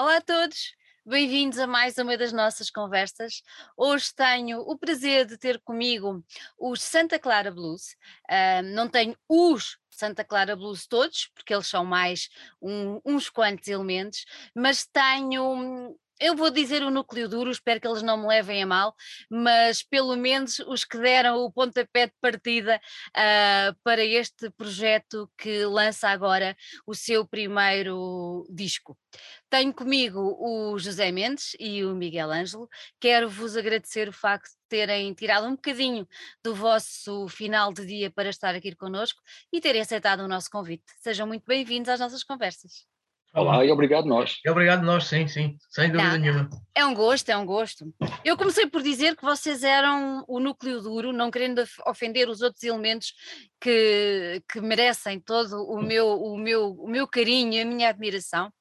Olá a todos, bem-vindos a mais uma das nossas conversas. Hoje tenho o prazer de ter comigo os Santa Clara Blues. Uh, não tenho os Santa Clara Blues todos, porque eles são mais um, uns quantos elementos, mas tenho eu vou dizer o núcleo duro, espero que eles não me levem a mal, mas pelo menos os que deram o pontapé de partida uh, para este projeto que lança agora o seu primeiro disco. Tenho comigo o José Mendes e o Miguel Ângelo. Quero vos agradecer o facto de terem tirado um bocadinho do vosso final de dia para estar aqui connosco e terem aceitado o nosso convite. Sejam muito bem-vindos às nossas conversas. Olá e obrigado nós. E obrigado nós, sim, sim, sem dúvida não, nenhuma. É um gosto, é um gosto. Eu comecei por dizer que vocês eram o núcleo duro, não querendo ofender os outros elementos que, que merecem todo o meu, o, meu, o meu carinho e a minha admiração,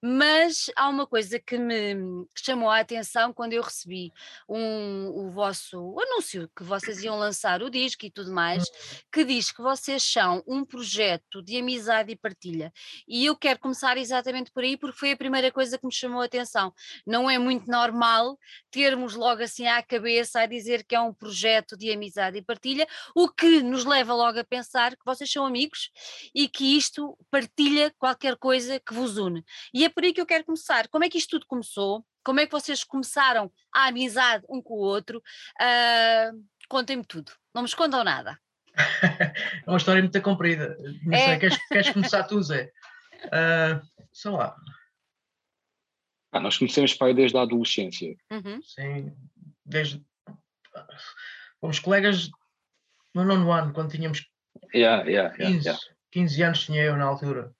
mas há uma coisa que me chamou a atenção quando eu recebi um, o vosso anúncio que vocês iam lançar o disco e tudo mais, que diz que vocês são um projeto de amizade e partilha. E eu quero começar exatamente por aí, porque foi a primeira coisa que me chamou a atenção. Não é muito normal termos logo assim à cabeça a dizer que é um projeto de amizade e partilha, o que nos leva logo a pensar que vocês são amigos e que isto partilha qualquer coisa que vos une. E é por aí que eu quero começar. Como é que isto tudo começou? Como é que vocês começaram a amizade um com o outro? Uh, Contem-me tudo. Não me escondam nada. é uma história muito comprida. Não é. sei, queres, queres começar tu, Zé? Uh, sei lá. Ah, nós conhecemos pai desde a adolescência. Uhum. Sim, desde. Fomos colegas no nono ano, quando tínhamos Yeah, yeah, 15, yeah, 15 anos tinha eu na altura.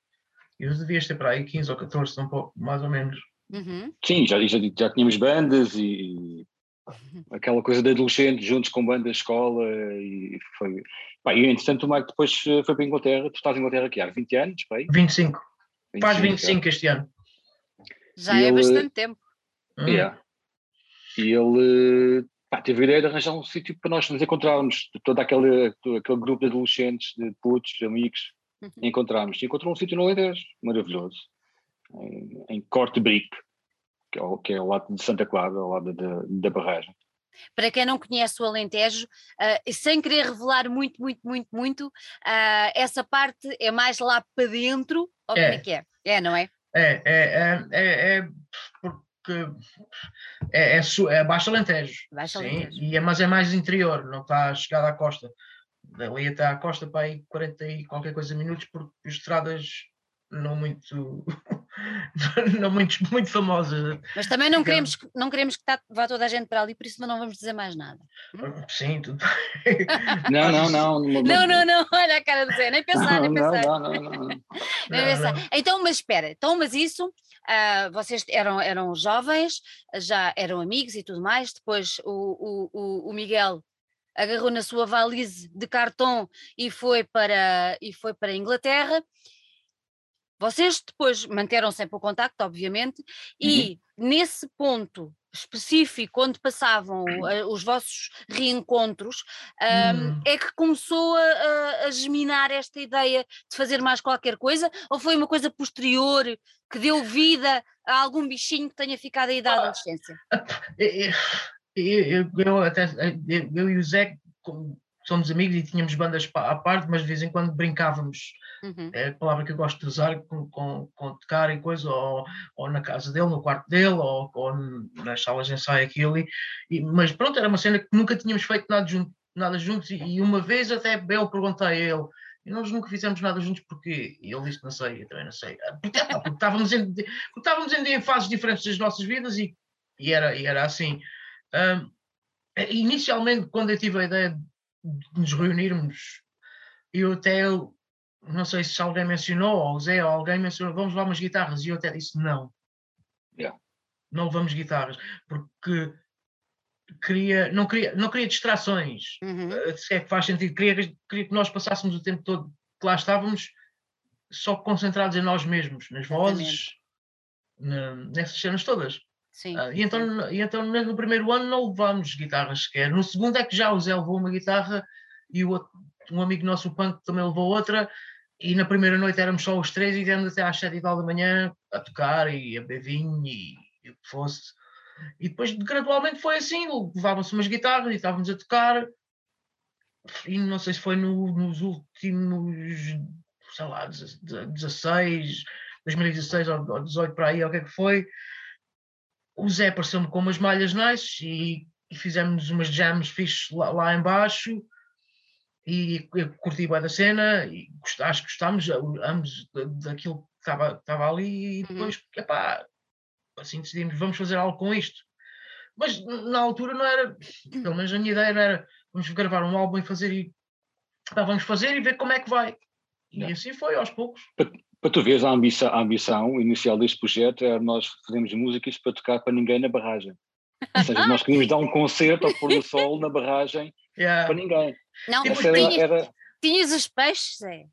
E eu devias ter para aí 15 ou 14, um pouco, mais ou menos. Uhum. Sim, já, já, já tínhamos bandas e aquela coisa de adolescente juntos com bandas de escola e foi. Pá, e entretanto o Mike depois eh, foi para a Inglaterra, tu estás em Inglaterra aqui há 20 anos, pai? 25. 25 Faz 25 este ano. Já e é ele, bastante tempo. Yeah. E ele pá, teve a ideia de arranjar um sítio para nós nos encontrarmos, todo aquele, todo aquele grupo de adolescentes, de putos, de amigos, uhum. encontrarmos. E encontrou um sítio no Alentejo, maravilhoso, em, em Corte Brick, que é, o, que é ao lado de Santa Clara, ao lado da, da barragem. Para quem não conhece o Alentejo, uh, sem querer revelar muito, muito, muito, muito, uh, essa parte é mais lá para dentro, ou é. é que é? É, não é? É, é, é, é, é porque é, é, é Baixo Alentejo. Baixo Alentejo. Sim, e é, mas é mais interior, não está chegado à costa. Dali até à costa para aí 40 e qualquer coisa minutos, porque estradas não muito não muito, muito famosas. Mas também não queremos, não queremos que tá, vá toda a gente para ali, por isso não vamos dizer mais nada. Hum? Sim, tudo não, não, não, não. Não, não, olha a cara de Zé, nem pensar, nem pensar. Não, não, não, não, nem pensar. Então, mas espera, então, mas isso, uh, vocês eram, eram jovens, já eram amigos e tudo mais, depois o, o, o Miguel agarrou na sua valise de cartão e foi para, e foi para a Inglaterra vocês depois manteram sempre o contacto, obviamente, e uhum. nesse ponto específico, onde passavam uh, os vossos reencontros, um, uhum. é que começou a, a, germinar esta ideia de fazer mais qualquer coisa? Ou foi uma coisa posterior que deu vida a algum bichinho que tenha ficado aí da adolescência? Eu, eu, eu, até, eu e o Zé somos amigos e tínhamos bandas à parte, mas de vez em quando brincávamos. Uhum. É a palavra que eu gosto de usar com, com, com tocar e coisa, ou, ou na casa dele, no quarto dele, ou, ou nas salas de ensaio, aquilo. E, e, mas pronto, era uma cena que nunca tínhamos feito nada, junto, nada juntos. E, e uma vez até eu perguntei a ele. E nós nunca fizemos nada juntos porque e ele disse, não sei, eu também não sei. Ah, porque, porque, estávamos, em, porque estávamos em, em fases diferentes das nossas vidas e, e, era, e era assim. Um, inicialmente, quando eu tive a ideia de nos reunirmos. Eu até, não sei se alguém mencionou, ou o Zé, ou alguém mencionou, vamos levar umas guitarras. E eu até disse não. Yeah. Não levamos guitarras, porque queria, não, queria, não queria distrações. Uhum. Eh, se é que faz sentido. Queria, queria que nós passássemos o tempo todo que lá estávamos só concentrados em nós mesmos, nas vozes, na, nessas cenas todas. Sim. Uh, e, então, e então no primeiro ano não levámos guitarras sequer. No segundo é que já o Zé levou uma guitarra e o outro, um amigo nosso, o Punk, também levou outra. E na primeira noite éramos só os três e viemos até às sete e tal da manhã a tocar e a beber vinho e, e o que fosse. E depois gradualmente foi assim, levavam-se umas guitarras e estávamos a tocar. E não sei se foi no, nos últimos, sei lá, 16, 2016 ou 18 para aí, ou o que é que foi. O Zé apareceu-me com umas malhas nice e, e fizemos umas jams fixes lá, lá embaixo e eu curti bem da cena e acho que gostámos ambos daquilo que estava, estava ali e uhum. depois, uhum. epá, assim decidimos, vamos fazer algo com isto. Mas na altura não era, pelo menos a minha ideia era, vamos gravar um álbum e fazer e epá, vamos fazer e ver como é que vai. E assim foi, aos poucos. Para, para tu veres a ambição, a ambição inicial deste projeto era nós fazemos músicas para tocar para ninguém na barragem. Ou seja, nós queríamos dar um concerto ao pôr do sol na barragem yeah. para ninguém. Não, tipo, era, tinhas, era... tinhas os peixes, é?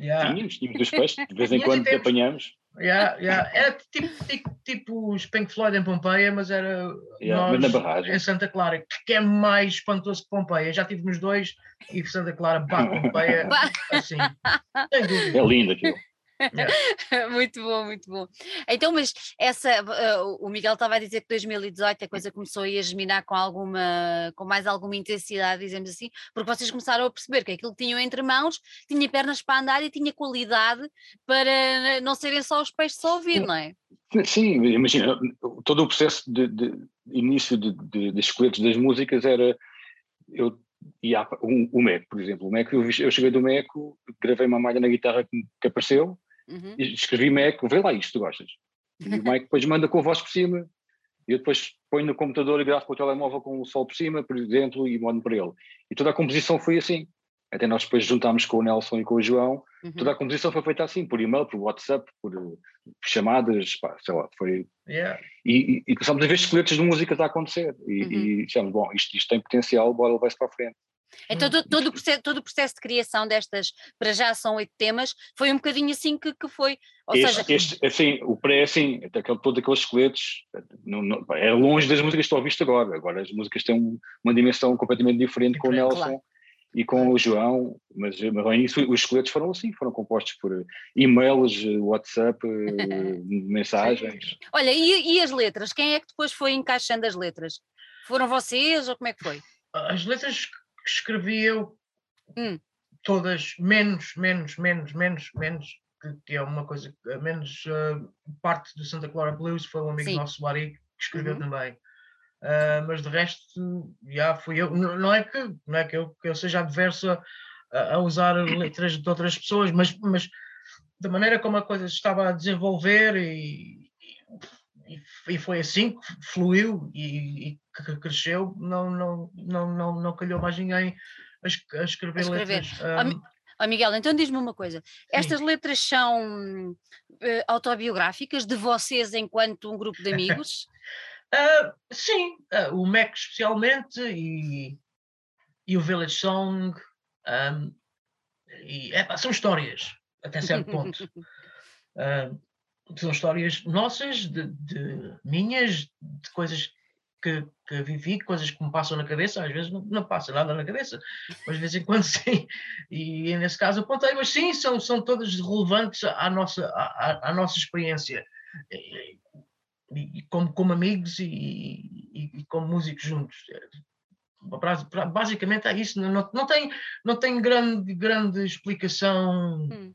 Yeah. Tínhamos, tínhamos os peixes, de vez em quando te apanhamos. Yeah, yeah. Era tipo, tipo, tipo os Pink Floyd em Pompeia, mas era yeah, nós, mas na barragem. em Santa Clara, que é mais espantoso que Pompeia. Já tive nos dois e Santa Clara bate Pompeia assim. É lindo aquilo. muito bom, muito bom. Então, mas essa, uh, o Miguel estava a dizer que 2018 a coisa começou a germinar com alguma, com mais alguma intensidade, dizemos assim, porque vocês começaram a perceber que aquilo que tinham entre mãos tinha pernas para andar e tinha qualidade para não serem só os peixes a ouvir, não é? Sim, imagina, todo o processo de, de início de, de, de das músicas era eu e há um, o Meco, por exemplo, o Meco, eu, eu cheguei do Meco, gravei uma malha na guitarra que, que apareceu, Uhum. E escrevi Mac, vê lá isto, tu gostas? E o Mike depois manda com a voz por cima, e eu depois ponho no computador e gravo com o telemóvel com o sol por cima, por dentro, e mando para ele. E toda a composição foi assim. Até nós depois juntámos com o Nelson e com o João, uhum. toda a composição foi feita assim, por e-mail, por WhatsApp, por, por chamadas, pá, sei lá, foi... Yeah. E, e, e começámos a ver esqueletos de músicas a acontecer, e, uhum. e dissemos, bom, isto, isto tem potencial, bora levar-se para a frente. Então todo, todo, o processo, todo o processo de criação destas, para já são oito temas, foi um bocadinho assim que, que foi. Ou este, seja, este, assim, o pré, assim, aquele, todos aqueles esqueletos, não, não, é longe das músicas que estou a ouvir agora. Agora as músicas têm uma dimensão completamente diferente com o Nelson claro. e com o João, mas, mas ao início os esqueletos foram assim, foram compostos por e-mails, WhatsApp, mensagens. Olha, e, e as letras? Quem é que depois foi encaixando as letras? Foram vocês ou como é que foi? As letras que escrevi eu hum. todas, menos, menos, menos, menos, menos, que, que é uma coisa, menos uh, parte do Santa Clara Blues foi um amigo Sim. nosso, Lari, que escreveu uhum. também. Uh, mas de resto, já fui eu. Não é que, não é que, eu, que eu seja adverso a, a usar letras de outras pessoas, mas, mas da maneira como a coisa estava a desenvolver e, e, e foi assim que fluiu e, e cresceu, não, não, não, não, não calhou mais ninguém a, escrever, a escrever. letras. Um, oh, Miguel, então diz-me uma coisa: estas sim. letras são uh, autobiográficas de vocês enquanto um grupo de amigos? uh, sim, uh, o Mac especialmente e, e o Village Song. Um, e, são histórias, até certo ponto. são histórias nossas, de, de minhas, de coisas que, que, vivi, coisas que me passam na cabeça, às vezes não, não passa nada na cabeça, mas de vez em quando sim, e nesse caso apontei, mas sim, são, são todas relevantes à nossa, à, à nossa experiência, e, e, como, como amigos e, e, como músicos juntos. Basicamente é isso, não, não, tem, não tem grande, grande explicação hum.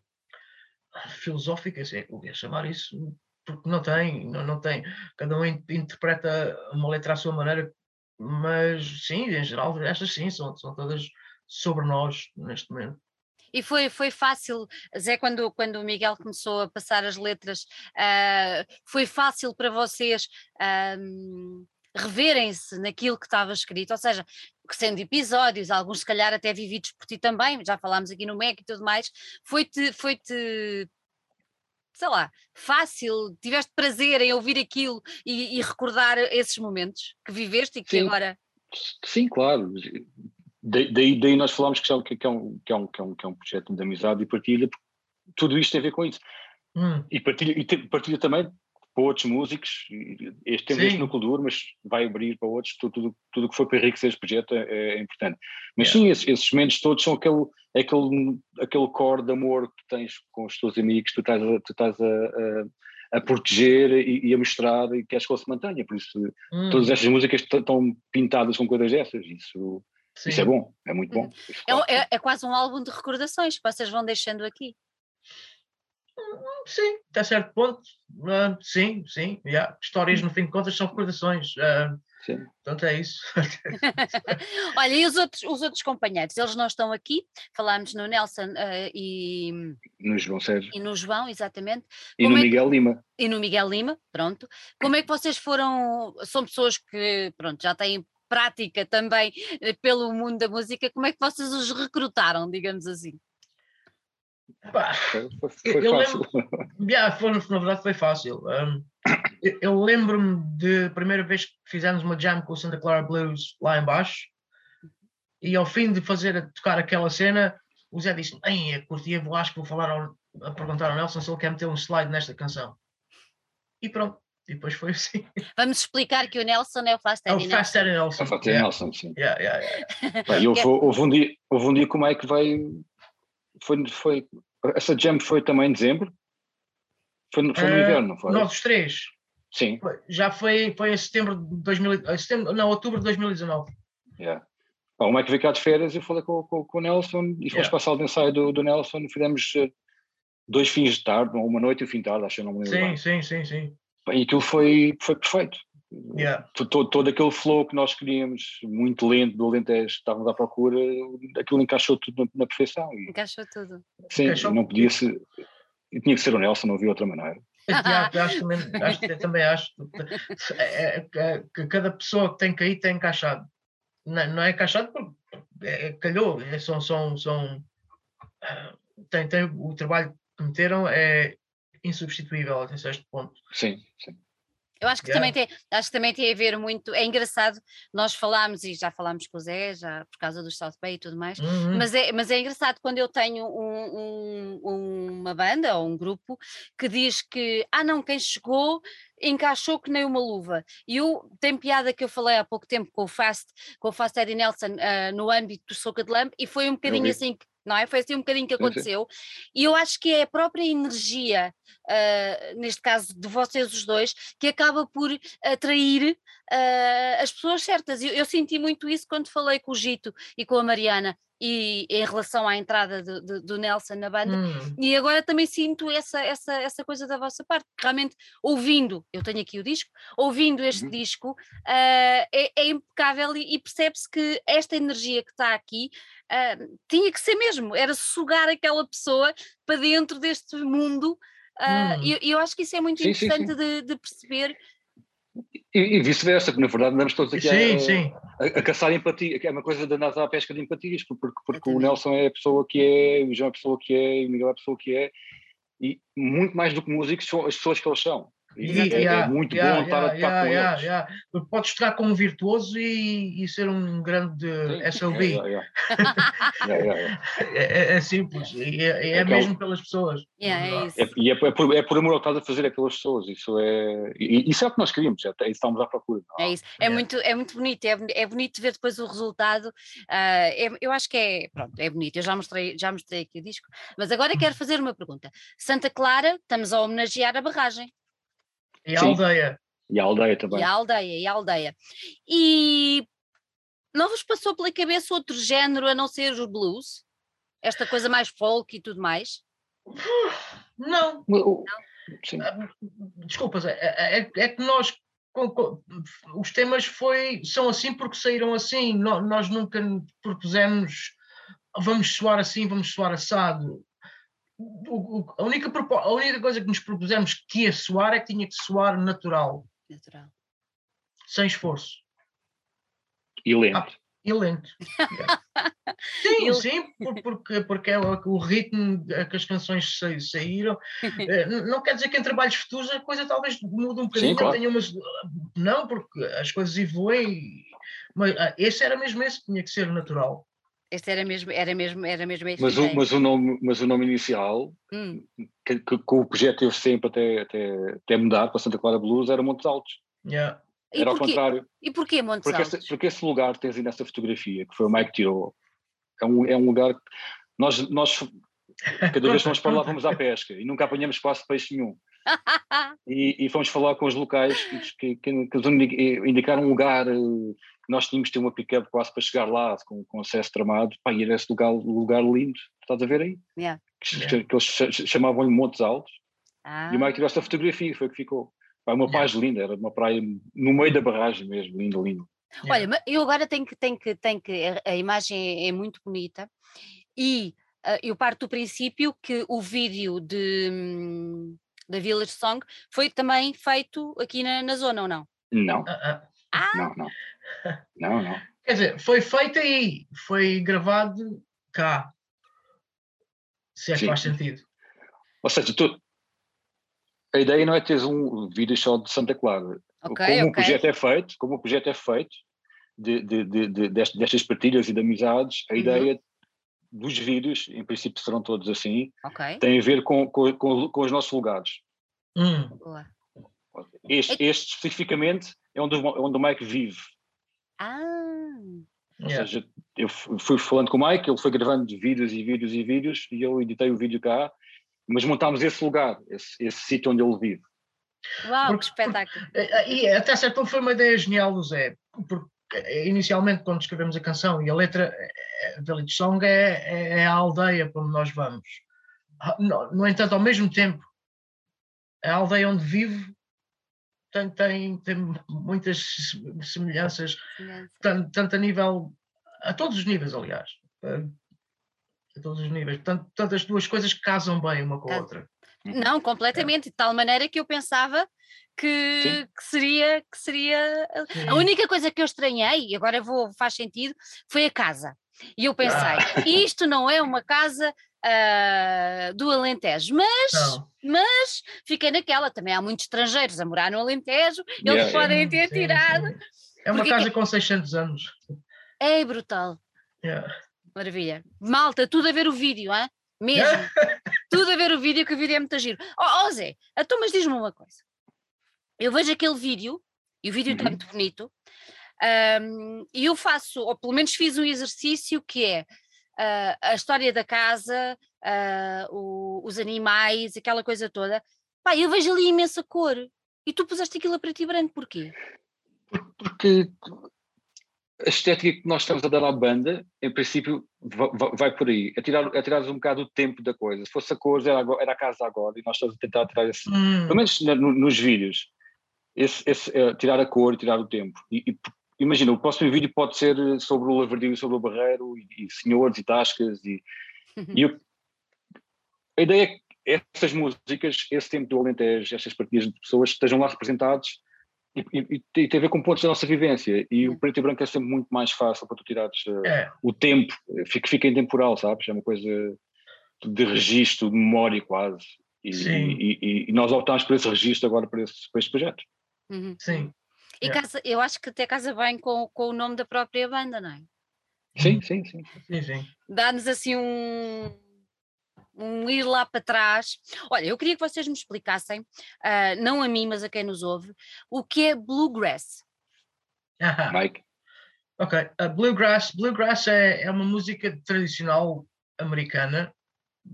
Filosófica, se é que eu ia chamar isso, porque não tem, não, não tem. Cada um interpreta uma letra à sua maneira, mas sim, em geral, estas sim, são, são todas sobre nós neste momento. E foi, foi fácil, Zé, quando, quando o Miguel começou a passar as letras, uh, foi fácil para vocês uh, reverem-se naquilo que estava escrito, ou seja, sendo episódios, alguns se calhar até vividos por ti também, já falámos aqui no MEC e tudo mais, foi-te foi -te sei lá, fácil, tiveste prazer em ouvir aquilo e, e recordar esses momentos que viveste e que sim, agora. Sim, claro. Daí, daí nós falamos que é, um, que, é um, que, é um, que é um projeto de amizade e partilha, tudo isto tem a ver com isso. Hum. E, partilha, e partilha também para outros músicos, este tem este núcleo duro, mas vai abrir para outros, tudo, tudo, tudo que foi para enriquecer este projeto é, é importante. Mas yeah. sim, esses, esses, momentos todos são aquele, aquele, aquele core de amor que tens com os teus amigos, tu estás a, tu estás a, a, a proteger e, e, a mostrar e que a escola se mantenha. Por isso, hum. todas estas músicas estão pintadas com coisas dessas. Isso, isso é bom, é muito bom. É, é, é, quase um álbum de recordações que vocês vão deixando aqui. Sim, até certo ponto. Uh, sim, sim. Yeah. Histórias, no fim de contas, são recordações. Uh, Sim. Portanto, é isso. Olha, e os outros, os outros companheiros, eles não estão aqui, falámos no Nelson uh, e no João Sérgio. E no João, exatamente. E Como no é Miguel Lima. E no Miguel Lima, pronto. Como é que vocês foram? São pessoas que pronto, já têm prática também eh, pelo mundo da música, como é que vocês os recrutaram, digamos assim? Foi, foi, foi eu fácil. Lembro, yeah, foi, na verdade foi fácil. Um, eu, eu lembro-me de primeira vez que fizemos uma jam com o Santa Clara Blues lá embaixo e ao fim de fazer tocar aquela cena, o Zé disse: Ei, curtia, vou, acho que vou falar ao, a perguntar ao Nelson se ele quer meter um slide nesta canção. E pronto, e depois foi assim. Vamos explicar que o Nelson é o Fast Eddie Nelson. É o Fast Eddie Nelson. É o Fast Eddie Nelson, sim. Yeah, yeah, yeah. Bem, houve, houve, um dia, houve um dia como é que veio. Foi, foi, essa jam foi também em dezembro? Foi, foi no uh, inverno, não foi? Nós os três. Sim. Já foi, foi em setembro de 2000, setembro, não, outubro de 2019. Yeah. Bom, o Mike veio cá de férias e falei com, com, com o Nelson e fomos yeah. passar o ensaio do, do Nelson fizemos eh, dois fins de tarde, uma noite e um fim de tarde, acho que não me lembro. Sim, bem. sim, sim, sim. E aquilo foi, foi perfeito. Yeah. Todo, todo aquele flow que nós queríamos, muito lento, do Alentejo, estávamos à procura, aquilo encaixou tudo na, na perfeição. E, encaixou tudo. Sim, encaixou não podia ser. Tinha que ser o Nelson, não havia outra maneira. Eu acho, também, acho, também acho é, é, é, que cada pessoa que tem que ir tem encaixado. Não, não é encaixado porque é, calhou, é, são, são, são ah, tem, tem o trabalho que meteram é insubstituível até certo ponto. Sim, sim. Eu acho que, yeah. também tem, acho que também tem a ver muito. É engraçado, nós falámos e já falámos com o Zé, já por causa do South Bay e tudo mais, uhum. mas, é, mas é engraçado quando eu tenho um, um, uma banda ou um grupo que diz que, ah, não, quem chegou encaixou que nem uma luva. E eu, tem piada que eu falei há pouco tempo com o Fast, com o Fast Eddie Nelson uh, no âmbito do Soca de Lamp, e foi um bocadinho assim que não é? Foi assim um bocadinho que aconteceu. E eu acho que é a própria energia, uh, neste caso de vocês os dois, que acaba por atrair uh, as pessoas certas. Eu, eu, senti muito isso quando falei com o Gito e com a Mariana e em relação à entrada do, Nelson na banda, hum. e agora também sinto essa, essa, essa coisa da vossa parte, realmente ouvindo, eu tenho aqui o disco, ouvindo este uhum. disco, uh, é, é, impecável e, e percebe-se que esta energia que está aqui uh, tinha que ser mesmo, era sugar aquela pessoa para dentro deste mundo. Uh, hum. E eu, eu, acho que isso é muito sim, interessante sim, sim. De, de perceber e, e vice-versa, que na verdade andamos todos aqui sim, a, sim. A, a, caçar empatia, que é uma coisa de andar à pesca de empatias, porque, porque o Nelson é a pessoa que é, o João é a pessoa que é, o Miguel é a pessoa que é, e muito mais do que músicos são as pessoas que eles são. E, é, yeah, é, muito yeah, bom estar a tocar yeah, com eles. Podes estar como virtuoso e, e, ser um grande SOB. É, é, simples, e é, é mesmo pelas pessoas. é isso. e é, por, é por amor ao estás a fazer aquelas pessoas. Isso é, isso é o que nós queríamos, é, estamos à procura. É isso, é, muito, é muito bonito, é, é bonito ver depois o resultado. Uh, eu acho que é, pronto, é bonito. Eu já mostrei, já mostrei aqui o disco, mas agora quero fazer uma pergunta. Santa Clara, estamos a homenagear a barragem. E a Sim. aldeia. E a aldeia também. E a aldeia, e a aldeia. E não vos passou pela cabeça outro género a não ser os blues? Esta coisa mais folk e tudo mais? Não. não. Sim. Ah, desculpas, é, é, é, é que nós os temas foi, são assim porque saíram assim. Nós nunca propusemos vamos soar assim, vamos soar assado o, a, única, a única coisa que nos propusemos que ia soar é que tinha que soar natural. Natural. Sem esforço. E lento. Ah, e lento. sim, sim, porque, porque é o ritmo que as canções saíram. Eh, não quer dizer que em trabalhos futuros a coisa talvez mude um bocadinho. Sim, claro. tenha umas, não, porque as coisas evoluem. Mas ah, esse era mesmo esse que tinha que ser natural. Este era mesmo, era mesmo, era mesmo mas, o, mas, o nome, mas o nome inicial, hum. que, que, que, o projeto teve sempre até, até, até mudar para Santa Clara Blues, era Montes Altos. Yeah. Era ao contrário. E porquê Montes porque Altos? Esse, porque esse lugar que tens aí nessa fotografia, que foi o Mike tirou, é um, é um lugar que nós, nós cada vez que vamos para lá vamos à pesca e nunca apanhamos quase peixe nenhum. e, e, fomos falar com os locais que, que, que, que indicaram um lugar. Nós tínhamos de ter uma pick-up quase para chegar lá, com, com acesso tramado. Pá, e era esse lugar, lugar lindo, estás a ver aí? Yeah. Que, yeah. que, eles chamavam-lhe Montes Altos. Ah. E o Mike tirou essa fotografia, foi que ficou. Pá, uma yeah. praia linda, era uma praia no meio da barragem mesmo, lindo, lindo. Olha, eu agora tenho que, tenho que, tenho que, a imagem é muito bonita e uh, eu parto do princípio que o vídeo de, hum, da Village Song foi também feito aqui na, na zona, ou não? Não. Uh -uh. Ah. Não, não. Não, não. Quer dizer, foi feito aí, foi gravado cá. Se é que faz sentido. Ou seja, tu, a ideia não é teres um vídeo só de Santa Clara. Okay, como okay. o projeto é feito, como o projeto é feito, de, de, de, de destas partilhas e de amizades, a uhum. ideia dos vídeos, em princípio serão todos assim, okay. tem a ver com, com, com, com os nossos lugares. Hum. Este, este, especificamente é onde, onde o Mike vive. Ah. Ou yeah. seja, eu fui falando com o Mike, ele foi gravando vídeos e vídeos e vídeos, e eu editei o vídeo cá, mas montámos esse lugar, esse, esse sítio onde ele vive. Uau, porque, que espetáculo! E até certo ponto foi uma ideia genial do Zé, porque inicialmente quando escrevemos a canção e a letra Village Song é, é, é, a aldeia para onde nós vamos. Ah, no, no, entanto, ao mesmo tempo, a aldeia onde vivo tem, tem, tem muitas semelhanças, tanto, tanto, a nível, a todos os níveis, aliás. A todos os níveis. Portanto, portanto, as duas coisas casam bem uma com a outra. Não, completamente, é. de tal maneira que eu pensava que, que, seria que seria Sim. a única coisa que eu estranhei, e agora vou, faz sentido, foi a casa. E eu pensei, ah. isto não é uma casa uh, do Alentejo, mas, mas fiquei naquela, também há muitos estrangeiros a morar no Alentejo, eles yeah, podem ter sim, tirado. Sim. É uma casa com 600 anos. É brutal. Yeah. Maravilha. Malta, tudo a ver o vídeo, hein? mesmo. tudo a ver o vídeo, que o vídeo é muito giro. Ó oh, oh, Zé, então, mas diz-me uma coisa. Eu vejo aquele vídeo, e o vídeo está uhum. muito bonito, um, e eu faço, ou pelo menos fiz um exercício que é uh, a história da casa, uh, o, os animais, aquela coisa toda. Pá, eu vejo ali imensa cor. E tu puseste aquilo a preto e branco, porquê? Porque a estética que nós estamos a dar à banda, em princípio, vai, vai por aí. É tirar, é tirar um bocado o tempo da coisa. Se fosse a cor, era, era a casa agora, e nós estamos a tentar tirar esse. Hum. Pelo menos no, nos vídeos, esse, esse, é, tirar a cor e tirar o tempo. E, e, imagina, o próximo vídeo pode ser sobre o Lavardio e sobre o Barreiro, e, e senhores e tascas. E, e eu, a ideia é que essas músicas, esse tempo do Alentejo, estas partidas de pessoas estejam lá representados e, e, e, tem a ver com pontos da nossa vivência. E o preto e branco é sempre muito mais fácil para tu tirares uh, é. o tempo, fica, fica intemporal, sabes? É uma coisa de registro, de memória quase. E, e, e, nós optámos por esse registro agora para, esse, para este projeto. Uhum. Sim. E é. casa, eu acho que até casa bem com, com o nome da própria banda, não é? Sim, sim, sim. sim, sim. Dá-nos assim um, um ir lá para trás. Olha, eu queria que vocês me explicassem, uh, não a mim, mas a quem nos ouve, o que é bluegrass. Mike. Ok, uh, bluegrass, bluegrass é, é uma música tradicional americana,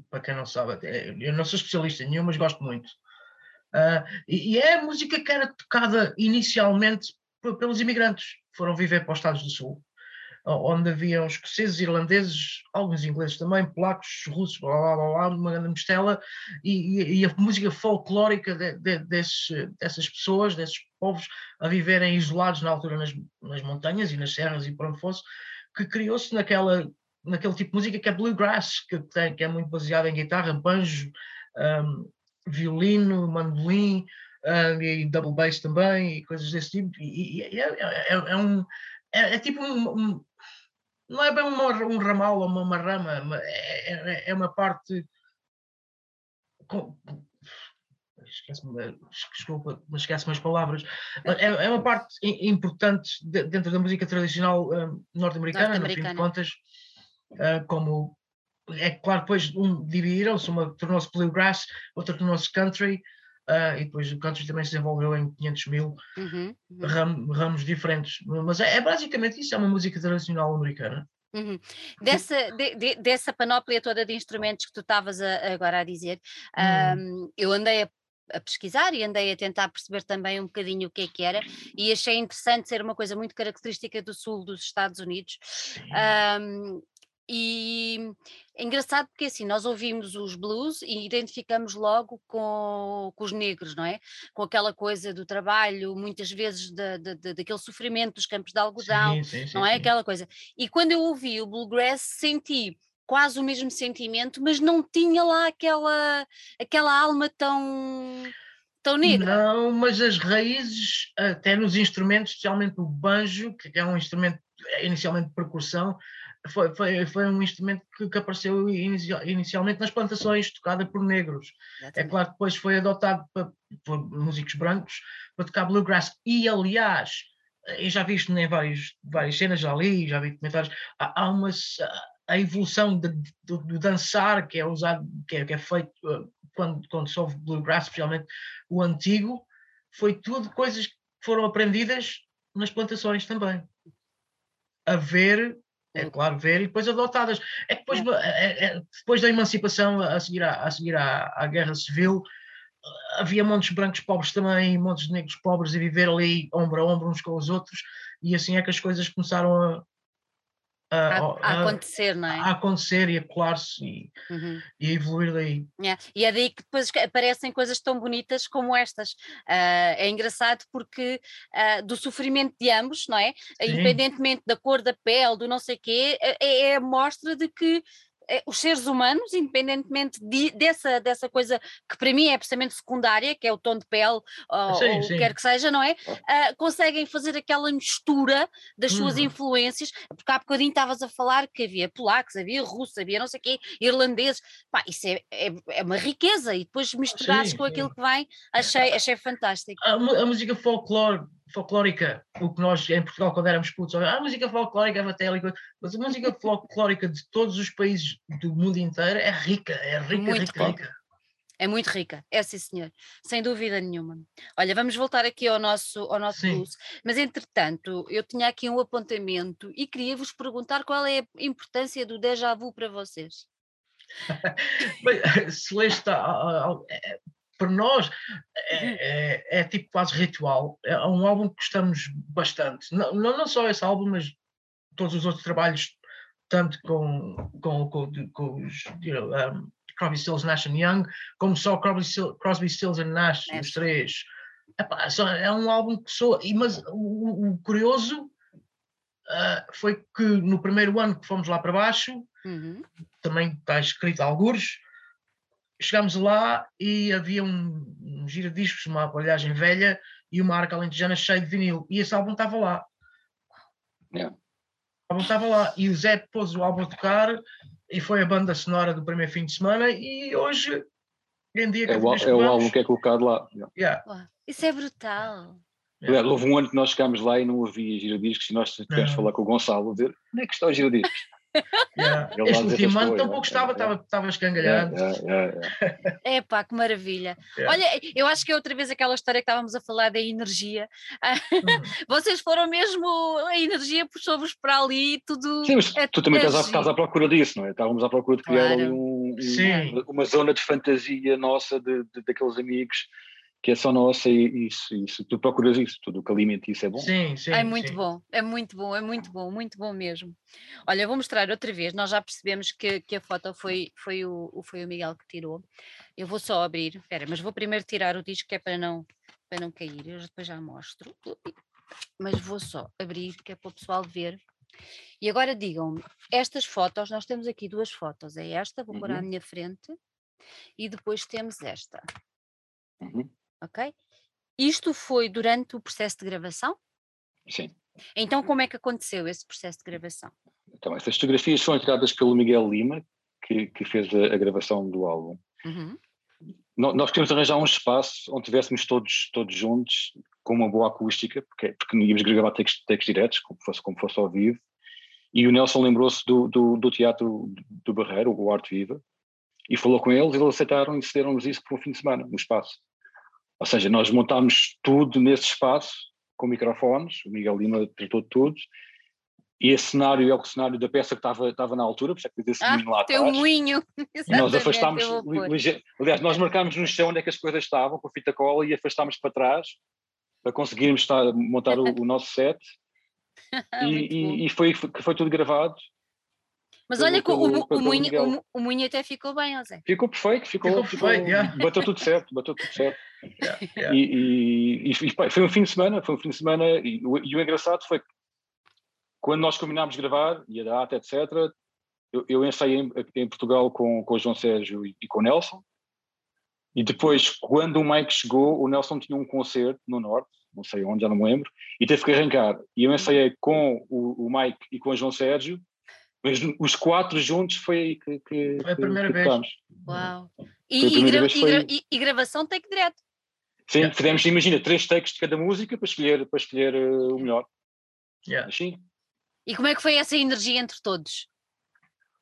para quem não sabe, eu não sou especialista em nenhum, mas gosto muito. Uh, e, é a música que era tocada inicialmente pelos imigrantes, foram viver para os Estados do Sul onde haviam escoceses, irlandeses, alguns ingleses também, polacos, russos, blá blá blá, blá uma grande mistela, e, e, a música folclórica de, de, desses, dessas pessoas, desses povos, a viverem isolados na altura nas, nas montanhas e nas serras e por onde fosse, que criou-se naquela naquele tipo de música que é bluegrass, que, tem, que é muito baseada em guitarra, banjo, um, violino, mandolim, um, e double bass também, e coisas desse tipo. E, e é, é, é, um, é, é, tipo um, um, não é bem uma, um ramal ou uma, uma rama, é, é, é uma parte. Com, desculpa, mas esquece-me as palavras. É, é, uma parte importante de, dentro da música tradicional uh, norte-americana, norte no fim de contas, uh, como é claro, depois um dividiram-se, uma tornou-se bluegrass, outra tornou-se country, Uh, e depois o country também se desenvolveu em 500 mil uhum, uhum. Ram, ramos diferentes. Mas é, é, basicamente isso, é uma música tradicional americana. Uhum. Dessa, de, de, dessa panóplia toda de instrumentos que tu estavas agora a dizer, um, eu andei a, a, pesquisar e andei a tentar perceber também um bocadinho o que é que era e achei interessante ser uma coisa muito característica do sul dos Estados Unidos. Um, e é engraçado porque assim, nós ouvimos os blues e identificamos logo com, com os negros, não é? Com aquela coisa do trabalho, muitas vezes de, daquele sofrimento dos campos de algodão, sim, sim, sim, não é? Aquela coisa. E quando eu ouvi o bluegrass, senti quase o mesmo sentimento, mas não tinha lá aquela, aquela alma tão tão negra. Não, mas as raízes, até nos instrumentos, especialmente o banjo, que é um instrumento inicialmente de percussão, foi, foi, foi um instrumento que, que apareceu inicialmente nas plantações, tocada por negros. É claro que depois foi adotado por, por músicos brancos para tocar bluegrass. E, aliás, eu já vi isto em vários, várias cenas, já li, já vi comentários, há, há uma, a evolução do dançar que é usado, que é, que é feito uh, quando, quando se ouve bluegrass, especialmente o antigo, foi tudo coisas que foram aprendidas nas plantações também. A ver é claro, ver e depois adotadas. É que depois, é, é, depois da emancipação, a seguir, à, a seguir à, à Guerra Civil, havia montes brancos pobres também, montes negros pobres a viver ali ombro a ombro uns com os outros, e assim é que as coisas começaram a, a, a, acontecer, não é? A acontecer e a colar-se e, uhum. e a evoluir daí. Yeah. E é daí que depois aparecem coisas tão bonitas como estas. Uh, é engraçado porque uh, do sofrimento de ambos, não é? Sim. Independentemente da cor da pele, do não sei quê, é, é a mostra de que é, os seres humanos, independentemente de, dessa, dessa coisa que para mim é absolutamente secundária, que é o tom de pele, ou, sim, ou sim. quer que seja, não é? Uh, conseguem fazer aquela mistura das suas uhum. influências, porque há bocadinho estavas a falar que havia polacos, havia russos, havia não sei o quê, irlandeses, pá, isso é, é, é uma riqueza, e depois misturares com aquilo que vem, achei, achei fantástico. A, a música folclore folclórica, o que nós em Portugal, quando éramos putos, a ah, música folclórica é batélica, mas a música folclórica de todos os países do mundo inteiro é rica, é rica, muito rica, rica. É muito rica, é sim senhor, sem dúvida nenhuma. Olha, vamos voltar aqui ao nosso, ao nosso blues, mas entretanto eu tinha aqui um apontamento e queria vos perguntar qual é a importância do déjà vu para vocês. Celeste, para nós é, uhum. é, é, tipo quase ritual. É um álbum que gostamos bastante. Não, não só esse álbum, mas todos os outros trabalhos, tanto com, com, com, com os you know, um, Crosby, Stills, Nash Young, como só Crosby, Crosby Stills and Nash, é. os três. Epá, é um álbum que soa. Mas o, o curioso uh, foi que no primeiro ano que fomos lá para baixo, uhum. também está escrito algures, chegámos lá e havia um, um giradiscos, uma aparelhagem velha e uma arca alentejana cheia de vinil. E esse álbum estava lá. Yeah. O álbum estava lá. E o Zé pôs o álbum a tocar e foi a banda sonora do primeiro fim de semana. E hoje, em dia, é, o, é o álbum que é colocado lá. Yeah. Isso é brutal. Yeah. Houve um ano que nós chegámos lá e não havia giradiscos e nós tivemos que falar com o Gonçalo, dizer onde é que está o giradiscos? Yeah. Este último ano tampouco estava, estava, estava escangalhado. É pá, que maravilha. Olha, eu acho que é outra vez aquela história que estávamos a falar da energia. Uhum. Vocês foram mesmo, a energia puxou-vos para ali tudo. Sim, mas tu também estás à, estás à, procura disso, não é? Estávamos à procura de criar claro. ali um, um, uma zona de fantasia nossa de, de, daqueles amigos que é só nossa e isso, isso, tu procuras isso, tudo o que alimenta isso é bom. Sim, sim. É muito sim. bom, é muito bom, é muito bom, muito bom mesmo. Olha, vou mostrar outra vez, nós já percebemos que, que a foto foi, foi, o, foi o Miguel que tirou. Eu vou só abrir, espera, mas vou primeiro tirar o disco que é para não, para não cair, eu depois já mostro. Mas vou só abrir, que é para o pessoal ver. E agora digam-me, estas fotos, nós temos aqui duas fotos, é esta, vou uhum. pôr à uhum. minha frente, e depois temos esta. Uhum ok? Isto foi durante o processo de gravação? Sim. Então, como é que aconteceu esse processo de gravação? Então, essas fotografias foram tiradas pelo Miguel Lima, que, que fez a, a, gravação do álbum. Uhum. No, nós queríamos arranjar um espaço onde estivéssemos todos, todos juntos, com uma boa acústica, porque, porque não íamos gravar textos, textos diretos, como fosse, como fosse ao vivo. E o Nelson lembrou-se do, do, do, Teatro do Barreiro, o Arte Viva, e falou com eles, e eles aceitaram e cederam-nos isso por um fim de semana, no espaço. Ou seja, nós montámos tudo nesse espaço, com microfones, o Miguel Lima tratou de tudo, e esse cenário é o cenário da peça que estava, estava na altura, por isso é que esse ah, moinho lá atrás. Um moinho. E nós afastámos, aliás, nós marcámos no chão onde é que as coisas estavam, com a fita cola, e afastámos para trás para conseguirmos estar, montar o, o nosso set. e, e, e, foi, foi tudo gravado. Mas pelo, olha que o, o, moinho, o, o moinho até ficou bem, José. Ficou perfeito, ficou, ficou perfeito, ficou, yeah. bateu tudo certo, bateu tudo certo. Yeah, yeah. E, e, e, foi um fim de semana, foi um fim de semana, e, e o engraçado foi que quando nós combinámos gravar, e a data, etc., eu, eu ensaiei em, em, Portugal com, com o João Sérgio e, e, com o Nelson, e depois, quando o Mike chegou, o Nelson tinha um concerto no Norte, não sei onde, já não me lembro, e teve que arrancar. E eu ensaiei com o, o Mike e com o João Sérgio, mas os quatro juntos foi aí que, que Foi a primeira que, vez. Uau! E, e, gra vez foi... e, e, gravação take direto. Sim, yeah. fizemos, imagina, três takes de cada música para escolher, para escolher uh, o melhor. Yeah. Assim. E como é que foi essa energia entre todos?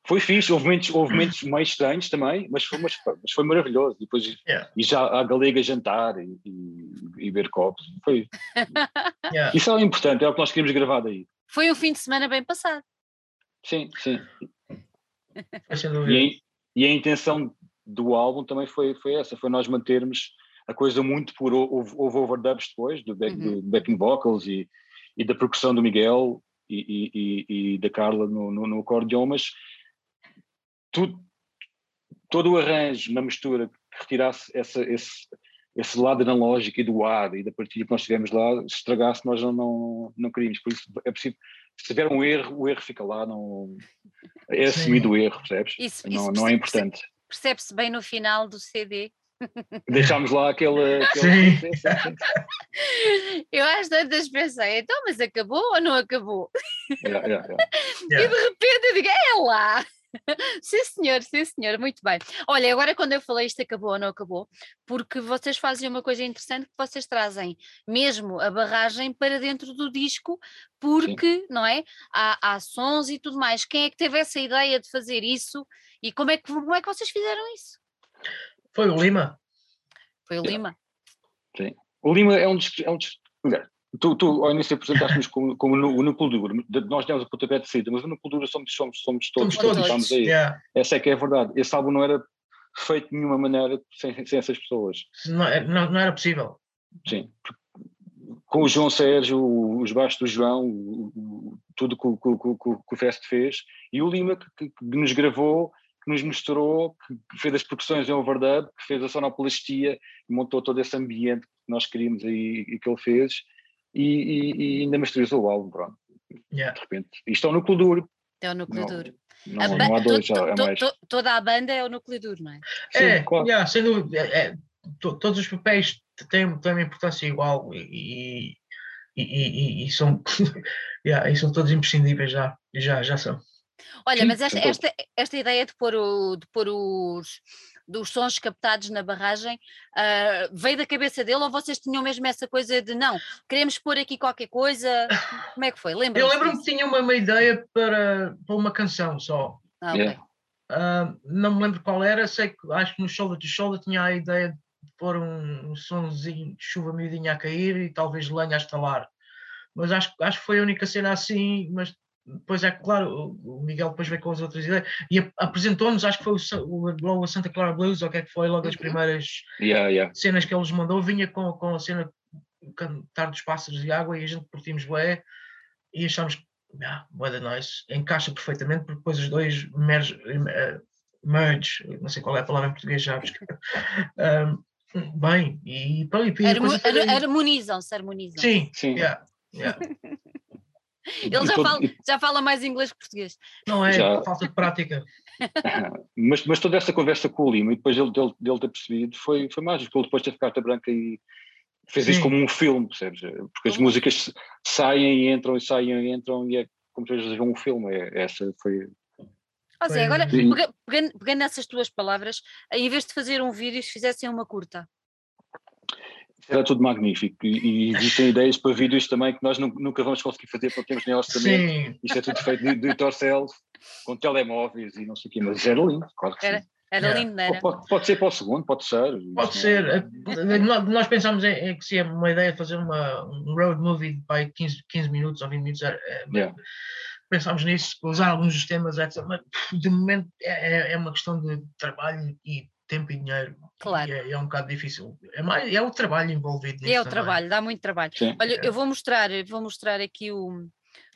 Foi fixe, houve momentos, houve momentos mais estranhos também, mas foi, mas, mas foi maravilhoso. E, depois, yeah. e já a galega jantar e, e, e ver copos. Foi. yeah. Isso é importante, é o que nós queríamos gravar daí. Foi um fim de semana bem passado. Sim, sim. e, a, e a intenção do álbum também foi, foi essa, foi nós mantermos a coisa muito por houve, houve overdubs depois do, back, uhum. do backing vocals e, e da percussão do Miguel e, e, e da Carla no, no, no acordeão, mas tudo, todo o arranjo na mistura que retirasse essa, esse, esse lado analógico e do ar e da partilha que nós tivemos lá, se estragasse, nós não, não, não queríamos. Por isso é preciso, se tiver um erro, o erro fica lá, não, é assumido o erro, percebes? Isso, não, isso não é importante. Percebe-se bem no final do CD Deixámos lá aquele. aquele... Sim. Eu às tantas pensei, então, mas acabou ou não acabou? Yeah, yeah, yeah. E de repente eu digo, é lá! sim, senhor, sim, senhor, muito bem. Olha, agora quando eu falei isto acabou ou não acabou, porque vocês fazem uma coisa interessante que vocês trazem mesmo a barragem para dentro do disco, porque, sim. não é? Há, há sons e tudo mais. Quem é que teve essa ideia de fazer isso e como é que, como é que vocês fizeram isso? Foi o Lima. Foi o Lima. Sim. O Lima é um dos. É um dos tu, tu ao início apresentaste-nos como, como no, o núcleo duro. Nós demos o pontapé de saída, mas o núcleo duro somos, somos, somos todos. Somos todos. Estamos aí. Yeah. Essa é que é a verdade. Esse álbum não era feito de nenhuma maneira sem, sem essas pessoas. Não, é, não, não era possível. Sim. Com o João Sérgio, os baixos do João, o, o, tudo que, que, que, que, o Fest fez, e o Lima que, que nos gravou que nos mostrou, que fez as percussões em overdub, que fez a sonoplastia, montou todo esse ambiente que nós queríamos e, e que ele fez, e, e, e, ainda masterizou o álbum, pronto. Yeah. De repente. Isto é o núcleo duro. É o núcleo não, duro. Não, não, há dois, to, to, é mais. To, toda a banda é o núcleo duro, não é? Sim, é, claro. yeah, sem dúvida. É, é, todos os papéis têm, têm uma importância igual e, e, e são, yeah, e são todos imprescindíveis já, já, já são. Olha, mas esta, esta, esta ideia de pôr, o, de pôr os, dos sons captados na barragem uh, veio da cabeça dele ou vocês tinham mesmo essa coisa de não, queremos pôr aqui qualquer coisa? Como é que foi? Lembra Eu lembro-me que tinha uma, uma, ideia para, para uma canção só. Ah, okay. uh, não me lembro qual era, sei que acho que no Shoulder to Shoulder tinha a ideia de pôr um, um sonzinho de chuva miudinha a cair e talvez lenha a estalar. Mas acho, acho que foi a única cena assim, mas depois é claro, o Miguel depois veio com as outras ideias e apresentou-nos, acho que foi o, o, Santa Clara Blues, ou o que é que foi, logo as uhum. primeiras yeah, yeah. cenas que eles mandou, vinha com, com a cena Cantar dos Pássaros de Água e a gente curtimos bué e achámos que ah, bué da nice, encaixa perfeitamente porque depois os dois merge, uh, merge não sei qual é a palavra em português já, um, bem, e, e, e harmonizam-se, harmonizam. Sim, sim. Yeah, yeah. Ele já, todo... fala, já fala mais inglês que português. Não é, já... falta de prática. mas, mas toda essa conversa com o Lima e depois ele, dele, dele ter percebido foi, foi mágico. Ele depois teve carta branca e fez Sim. isso como um filme, percebes? Porque as músicas saem e entram e saem e entram e é como se vezes um filme. É, essa foi. Ou seja, agora, pegando, pegando nessas tuas palavras, em vez de fazer um vídeo, se fizessem uma curta. Era tudo magnífico e, e existem ideias para vídeos também que nós nunca vamos conseguir fazer porque temos nem orçamento. Sim. Isto é tudo feito de, de yourself, com telemóveis e não sei o quê, mas era lindo, claro que era, sim. Era lindo, não era? Pode, pode, ser para o segundo, pode ser. Pode ser. É, nós pensámos em, que se é uma ideia de fazer uma, um road movie de 15, 15 minutos ou 20 minutos. É, yeah. pensámos nisso, usar alguns dos temas, etc. Mas de momento é, é, é uma questão de trabalho e tempo e dinheiro. Claro. E é, é, um bocado difícil. É, mais, é o trabalho envolvido nisso. É o também. trabalho, dá muito trabalho. Sim. Olha, é. eu vou mostrar, vou mostrar aqui o,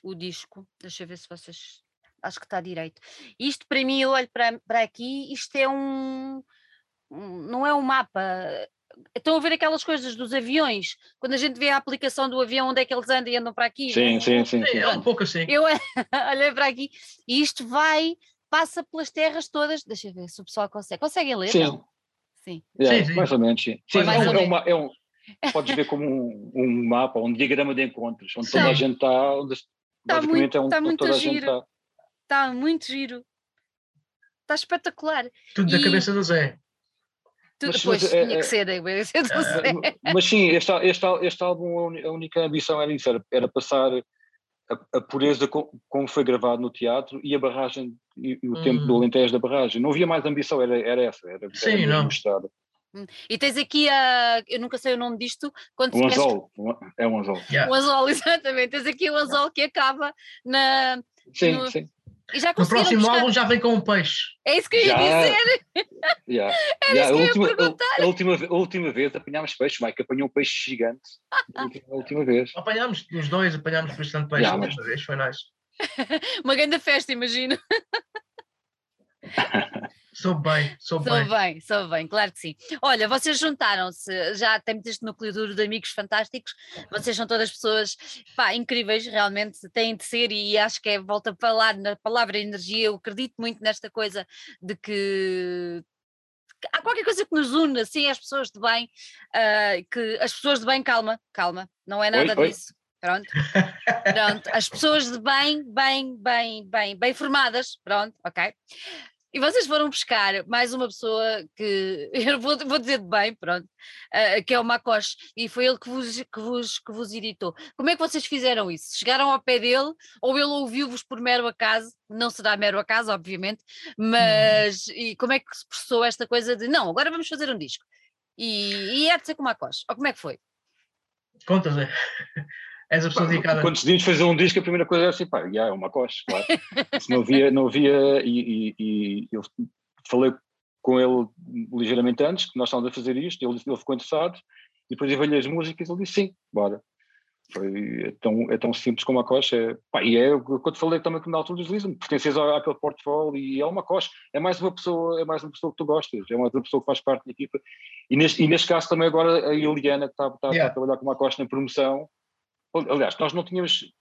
o disco. Deixa eu ver se vocês. Acho que está direito. Isto para mim, eu olho para, para aqui, isto é um. Não é um mapa, Estão a ver aquelas coisas dos aviões, quando a gente vê a aplicação do avião, onde é que eles andam e andam para aqui? Sim, sim, sim. sim. É um pouco assim. Eu olhei para aqui e isto vai, passa pelas terras todas. Deixa eu ver se o pessoal consegue. Conseguem ler? Sim. Não? Sim. Yeah, sim, sim. Mais ou menos, sim. sim é, um, é, uma, é um, podes ver como um, um, mapa, um diagrama de encontros, onde sim. toda a gente está, onde está muito, é um, está muito toda giro. a gente está. Está muito giro. Está espetacular. Tudo e... da cabeça do Zé. Tu, mas, depois mas, é, tinha é, que ser, é, Mas sim, este, este, este álbum, a única ambição era isso, era, era passar a, a, pureza com, como foi gravado no teatro e a barragem e, e o hum. tempo do hum. Alentejo da barragem. Não havia mais ambição, era, era essa, era, sim, era não. mostrada. Hum. E tens aqui a. Eu nunca sei o nome disto. Quando um anzol. É um anzol. Yeah. Um anzol, exatamente. Tens aqui o anzol que acaba na. Sim, no, sim no próximo buscar... álbum já vem com um peixe. É isso que eu ia já, dizer. Yeah, Era yeah, isso que a, última, a, a, última, a última vez apanhámos peixe, Mike apanhou um peixe gigante. a última vez. Apanhámos, os dois apanhámos bastante peixe yeah, mas... vez, foi nice. Uma grande festa, imagino. Sou bem, sou bem. Sou bem, sou bem, claro que sim. Olha, vocês juntaram-se, já temos este núcleo duro de amigos fantásticos, vocês são todas pessoas pá, incríveis, realmente têm de ser, e acho que é, volta a falar na palavra energia, eu acredito muito nesta coisa de que há qualquer coisa que nos une, assim, as pessoas de bem, uh, que as pessoas de bem, calma, calma, não é nada oi, disso. Oi. Pronto, pronto, as pessoas de bem, bem, bem, bem, bem formadas, pronto, ok. E vocês foram buscar mais uma pessoa que, eu vou, vou dizer de bem, pronto, uh, que é o Macoche, e foi ele que vos, que, vos, que vos irritou. Como é que vocês fizeram isso? Chegaram ao pé dele, ou ele ouviu-vos por mero acaso, não será mero acaso, obviamente, hum. mas e como é que se processou esta coisa de, não, agora vamos fazer um disco? E, e é de ser com o Macoche, ou como é que foi? Conta, Zé. És a pessoa dedicada. Quando decidimos fazer um disco, a primeira coisa era assim, pá, yeah, é uma coxa, claro. Não havia, não havia e, e, e, eu falei com ele ligeiramente antes, que nós estávamos a fazer isto, ele, ele ficou interessado, e depois eu lhe as músicas, ele disse sim, bora. Foi, é, tão, é tão simples como a coxa. É, pá, e é quando falei também que na altura dos Lisbon, pertences àquele portfólio e é uma coxa. É mais uma pessoa, é mais uma pessoa que tu gostas, é mais uma pessoa que faz parte da equipa. E neste, e neste caso também agora a Eliana, que está, está, yeah. está a trabalhar com uma coxa na promoção, Aliás, nós não tínhamos.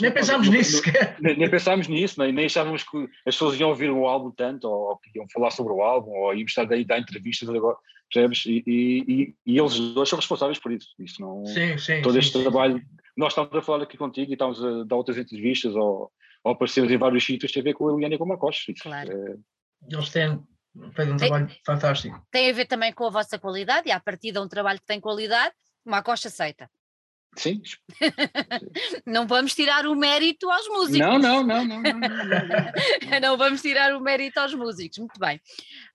nem pensámos nisso sequer. Nem, nem, pensámos nisso, nem, nem achávamos que as pessoas iam ouvir o álbum tanto, ou, ou que iam falar sobre o álbum, ou iam estar daí dar entrevistas agora, percebes? E, e, e, eles dois são responsáveis por isso. isso não, sim, sim. Todo sim, este sim, trabalho. Nós estamos a falar aqui contigo e estamos a dar outras entrevistas, ou, ou aparecemos em vários sítios, tem a ver com a Eliane e com o Marcos. Claro. É... Eles têm feito um trabalho tem, fantástico. Tem a ver também com a vossa qualidade, e a partir de um trabalho que tem qualidade, uma Costa aceita. Sim. não vamos tirar o mérito aos músicos. Não, não, não, não. Não, não, não. não vamos tirar o mérito aos músicos. Muito bem.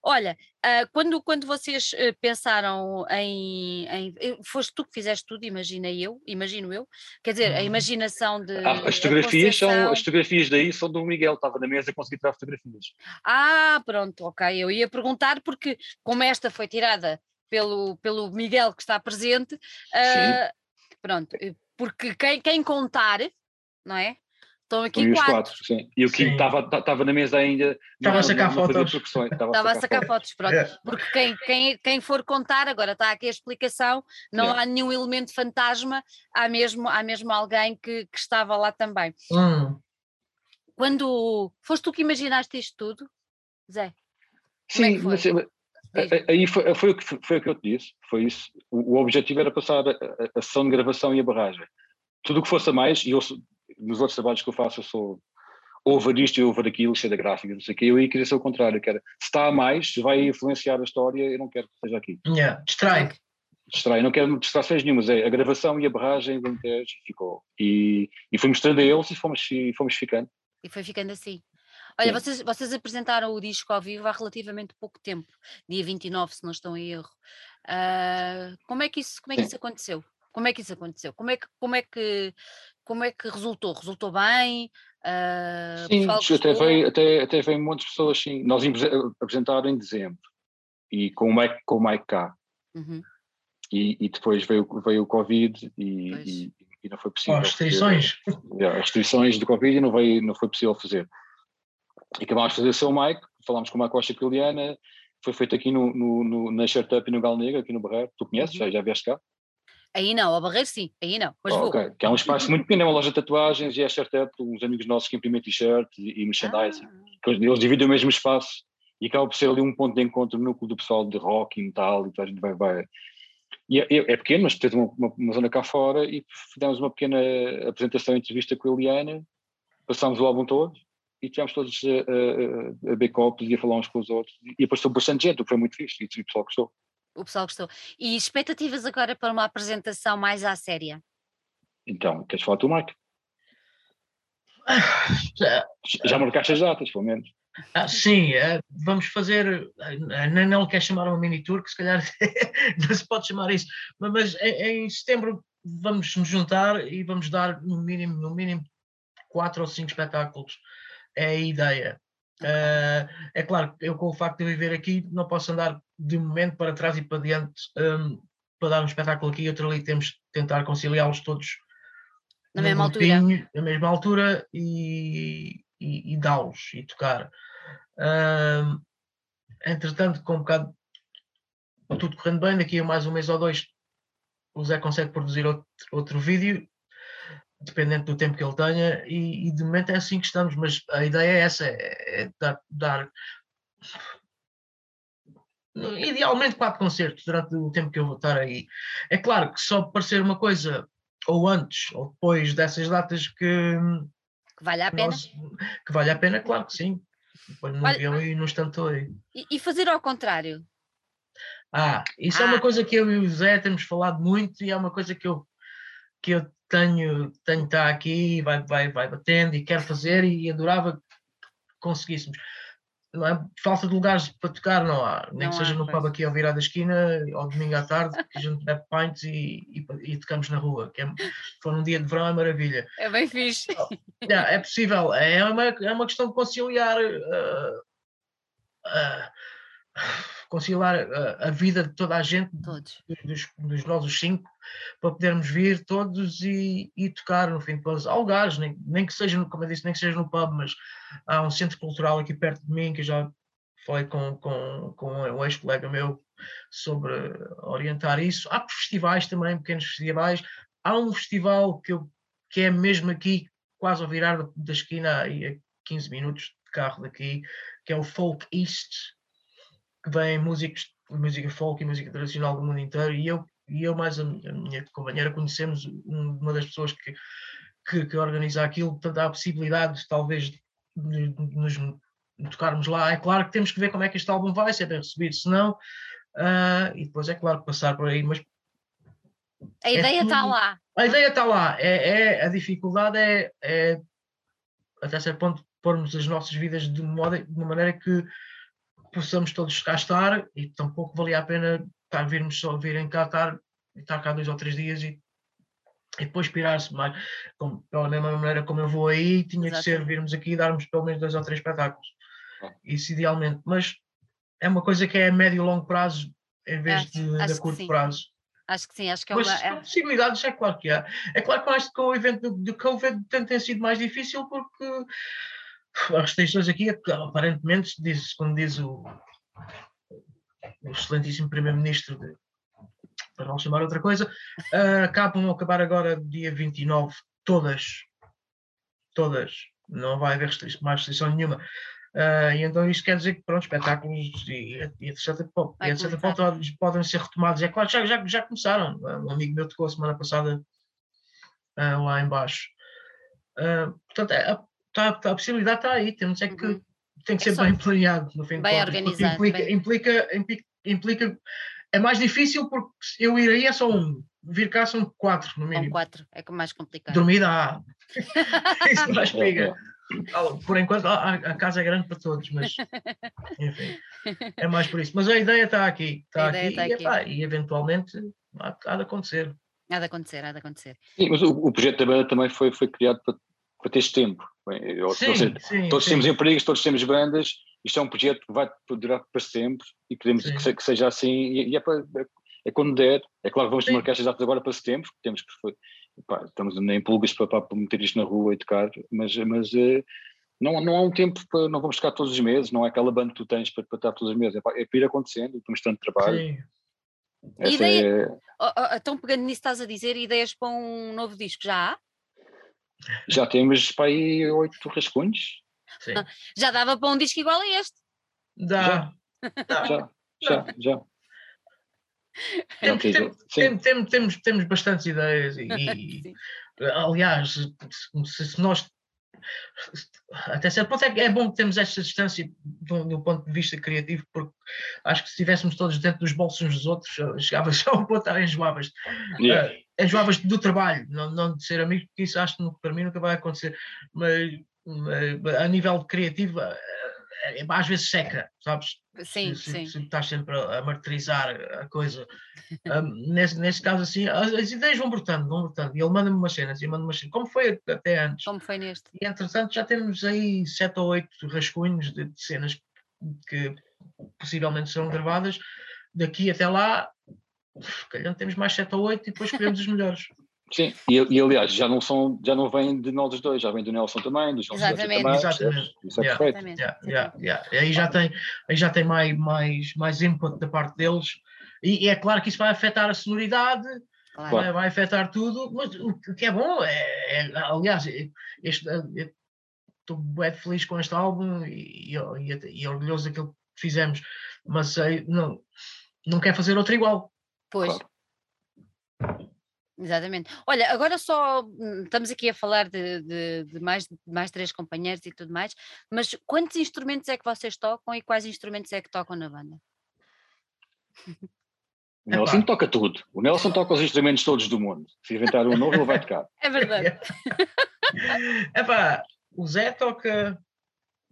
Olha, uh, quando, quando vocês uh, pensaram em, em, Foste tu que fizeste tudo, imaginei eu, imagino eu. Quer dizer, a uhum. imaginação de. Ah, as fotografias são. As fotografias daí são do Miguel, estava na mesa, consegui tirar fotografias. Ah, pronto, ok. Eu ia perguntar, porque como esta foi tirada pelo, pelo Miguel que está presente. Uh, Pronto, eh, porque quem, quem contar, não é? Estão aqui e quatro. quatro sim. E o Kim estava na mesa ainda. Estava a sacar fotos. Estava a sacar fotos, pronto. É. Porque quem, quem, quem for contar, agora está aqui a explicação, não é. há nenhum elemento fantasma, há mesmo, há mesmo alguém que, que estava lá também. Hum. Quando foste tu que imaginaste isto tudo, Zé? É sim, é mas, Aí foi, foi, o que, foi o que eu te disse, foi isso. O, o objetivo era passar a, a, a, sessão de gravação e a barragem. Tudo o que fosse a mais, e eu, nos outros trabalhos que eu faço, eu sou over isto e over aquilo, cheio da gráfica, não sei o quê, eu ia querer ser o contrário, que era, se está a mais, vai influenciar a história, eu não quero que esteja aqui. Yeah, distrai. Distrai, não quero distrações nenhumas, é a gravação e a barragem do ficou. E, e fui mostrando a eles e fomos, e fomos ficando. E foi ficando assim. Olha, vocês, vocês apresentaram o disco ao vivo há relativamente pouco tempo, dia 29, se não estou em erro. Uh, como é que isso, como é que isso aconteceu? Como é que isso aconteceu? Como é que, como é que, como é que resultou? Resultou bem? Uh, sim, até veio, até, até veio muitas pessoas, sim. Nós íamos apresentar em dezembro e com o Mike, com o Mike cá. Uhum. E, e, depois veio, veio o Covid e, e, e não foi possível. as restrições. Fazer, as restrições do Covid e não, veio, não foi possível fazer. E acabámos de fazer São Mike, falámos com uma costa quiliana, foi feito aqui no, no, no, na Startup e no Gal Negro, aqui no Barreiro. Tu conheces? Uhum. Já, já vieste cá? Aí não, ao Barreiro sim, aí não. Mas oh, okay. Que é um espaço muito pequeno, é uma loja de tatuagens e é startup, uns amigos nossos que imprimem t-shirt e, e merchandising. Ah. Eles dividem o mesmo espaço e acaba por ser ali um ponto de encontro no núcleo do pessoal de rock e metal e a gente vai, vai. E é, é, pequeno, mas temos uma, uma, uma, zona cá fora e fizemos uma pequena apresentação, entrevista com a Eliana, passámos o álbum todo e tivemos todos a, a, a beber copos e a falar uns com os outros e apareceu bastante gente, o que foi muito fixe e o pessoal gostou. O pessoal gostou. E expectativas agora para uma apresentação mais à séria? Então, queres falar tu, Mike? Já, já marcaste as datas, pelo menos. Ah, sim, é, vamos fazer. A não quer chamar uma mini tour, que se calhar não se pode chamar isso, mas em, em setembro vamos nos juntar e vamos dar no mínimo, no mínimo quatro ou cinco espetáculos. É a ideia. Uh, é claro, eu com o facto de viver aqui não posso andar de momento para trás e para diante um, para dar um espetáculo aqui e outro ali, temos de tentar conciliá-los todos na mesma altura, na mesma altura e, e, e dá-los e tocar. Uh, entretanto, com um bocado tudo correndo bem, daqui a mais um mês ou dois o Zé consegue produzir outro, outro vídeo dependente do tempo que ele tenha, e, e, de momento é assim que estamos, mas a ideia é essa, é, é dar, dar, idealmente quatro concertos durante o tempo que eu vou estar aí. É claro que só parecer uma coisa ou antes ou depois dessas datas que, que vale a pena. Nós, que vale a pena, claro que sim. Depois no avião e no instante aí. E, e fazer ao contrário? Ah, isso ah. é uma ah. coisa que eu e o Zé temos falado muito e é uma coisa que eu, que eu tenho, tenho estar aqui, vai, vai, vai batendo e quero fazer e adorava que conseguíssemos. Não é? Falta de lugares para tocar não há, nem não que seja há, no pub aqui ao virar da esquina, ao domingo à tarde, que a gente bebe pints e, e, e, tocamos na rua, que é, for um dia de verão é maravilha. É bem fixe. É, é possível, é uma, é uma questão de conciliar uh, uh, conciliar a, a, vida de toda a gente, todos. Dos, dos nós os cinco, para podermos vir todos e, e tocar, no fim, depois há lugares, nem, nem que seja, como eu disse, nem que seja no pub, mas há um centro cultural aqui perto de mim que eu já falei com, com, com um ex-colega meu sobre orientar isso. Há festivais também, pequenos festivais. Há um festival que, eu, que é mesmo aqui, quase ao virar da, da esquina, aí a 15 minutos de carro daqui, que é o Folk East, que vem músicos, música folk e música tradicional do mundo inteiro, e eu, e eu mais a minha, companheira conhecemos uma das pessoas que, que, que organiza aquilo, portanto há a possibilidade talvez de, nos tocarmos lá. É claro que temos que ver como é que este álbum vai, se é bem recebido, se não, uh, e depois é claro passar por aí, mas a é ideia está lá. A ideia está lá. É, é, a dificuldade é, é, até certo ponto, pormos as nossas vidas de, modo, de uma maneira que possamos todos cá estar e tampouco valia a pena estar, virmos só virem cá estar, estar cá dois ou três dias e, e depois pirar-se mais. Como, pela mesma maneira como eu vou aí, tinha Exato. que ser virmos aqui e darmos pelo menos dois ou três espetáculos. Isso idealmente. Mas é uma coisa que é a médio e longo prazo em vez acho, de, acho de curto prazo. Acho que sim, acho que é Mas uma. É... possibilidades, é claro que há. É claro que mais com o evento do, do Covid tem, tem sido mais difícil porque as restrições aqui, aparentemente, diz, como diz o, o excelentíssimo Primeiro-Ministro, para não chamar outra coisa, uh, acabam a acabar agora dia 29, todas, todas, não vai haver restrição, mais restrição nenhuma. Uh, e então isto quer dizer que pronto, espetáculos e, e etc. E etc podem, podem ser retomados. É claro, já, já, já começaram. Um amigo meu tocou a semana passada uh, lá embaixo. Portanto, é, tá, tá, a possibilidade está aí, temos é que uhum. Tem que é ser bem planeado no fim bem de contas. Organizado, implica, bem... implica, implica, implica, é mais difícil porque eu ir aí é só um, vir cá são quatro no mínimo. São quatro, é mais complicado. Dormida há. Isso mais pega. Por enquanto a, casa é grande para todos, mas enfim, é mais por isso. Mas a ideia está aqui, está aqui, está e, aqui. Epá, e eventualmente há, há de acontecer. Há de acontecer, há de acontecer. Sim, mas o, o projeto da banda também foi, foi criado para, para teres tempo. Sim, seja, sim, todos sim. temos empregos, todos temos bandas, isto é um projeto que vai durar para sempre e queremos que, que, seja assim e, e é, para, é, quando der. É claro que vamos marcar estas datas agora para setembro, temos que pá, estamos em pulgas para, para, meter isto na rua e tocar, mas, mas eh, não, não há um tempo para, não vamos tocar todos os meses, não é aquela banda que tu tens para, para estar todos os meses, é, é para ir acontecendo, temos tanto trabalho. Sim. Ideia, é... oh, oh, então pegando nisso estás a dizer, ideias para um novo disco, já há? Já temos para aí oito rascunhos. Sim. Já dava para um disco igual a este? Dá. Já, já, já. já. Temos, temos, temos, temos, temos bastantes ideias e, e aliás, se, se, nós até certo ponto é, é bom que temos esta distância do, do, ponto de vista criativo, porque acho que se estivéssemos todos dentro dos bolsos uns dos outros, chegava já ao ponto de enjoavas. Yeah. Uh, enjoavas do trabalho, não, não de ser amigo, porque isso acho que para mim nunca vai acontecer. Mas, mas a nível criativo, é, às vezes seca, sabes? Sim, se, sim. Se, se estás sempre a, a martirizar a coisa. Um, nesse, nesse caso, assim, as, as, ideias vão brotando, vão brotando. E ele manda-me umas cenas, e manda umas cenas, como foi até antes. Como foi neste. E entretanto já temos aí sete ou oito rascunhos de, de cenas que possivelmente serão gravadas. Daqui até lá, calhando temos mais sete ou oito e depois escolhemos os melhores. Sim, e, e, aliás, já não, são, já não vêm de nós dois, já vem do Nelson também, do João Exatamente. também. Exatamente. Isso é yeah. perfeito. Yeah, yeah, yeah. Aí já tem, aí já tem mais, mais, mais input da parte deles, e, e é claro que isso vai afetar a sonoridade, claro. vai, vai, afetar tudo, mas o que é bom é, é aliás, este, estou bem feliz com este álbum e, e, e orgulhoso daquilo que fizemos, mas não, não quer fazer outro igual. Pois. Claro. Exatamente. Olha, agora só hum, estamos aqui a falar de, de, de mais, mais três companheiros e tudo mais, mas quantos instrumentos é que vocês tocam e quais instrumentos é que tocam na banda? O Nelson Epá. toca tudo. O Nelson toca os instrumentos todos do mundo. Se inventar um novo, ele vai tocar. É verdade. Epá, o Zé toca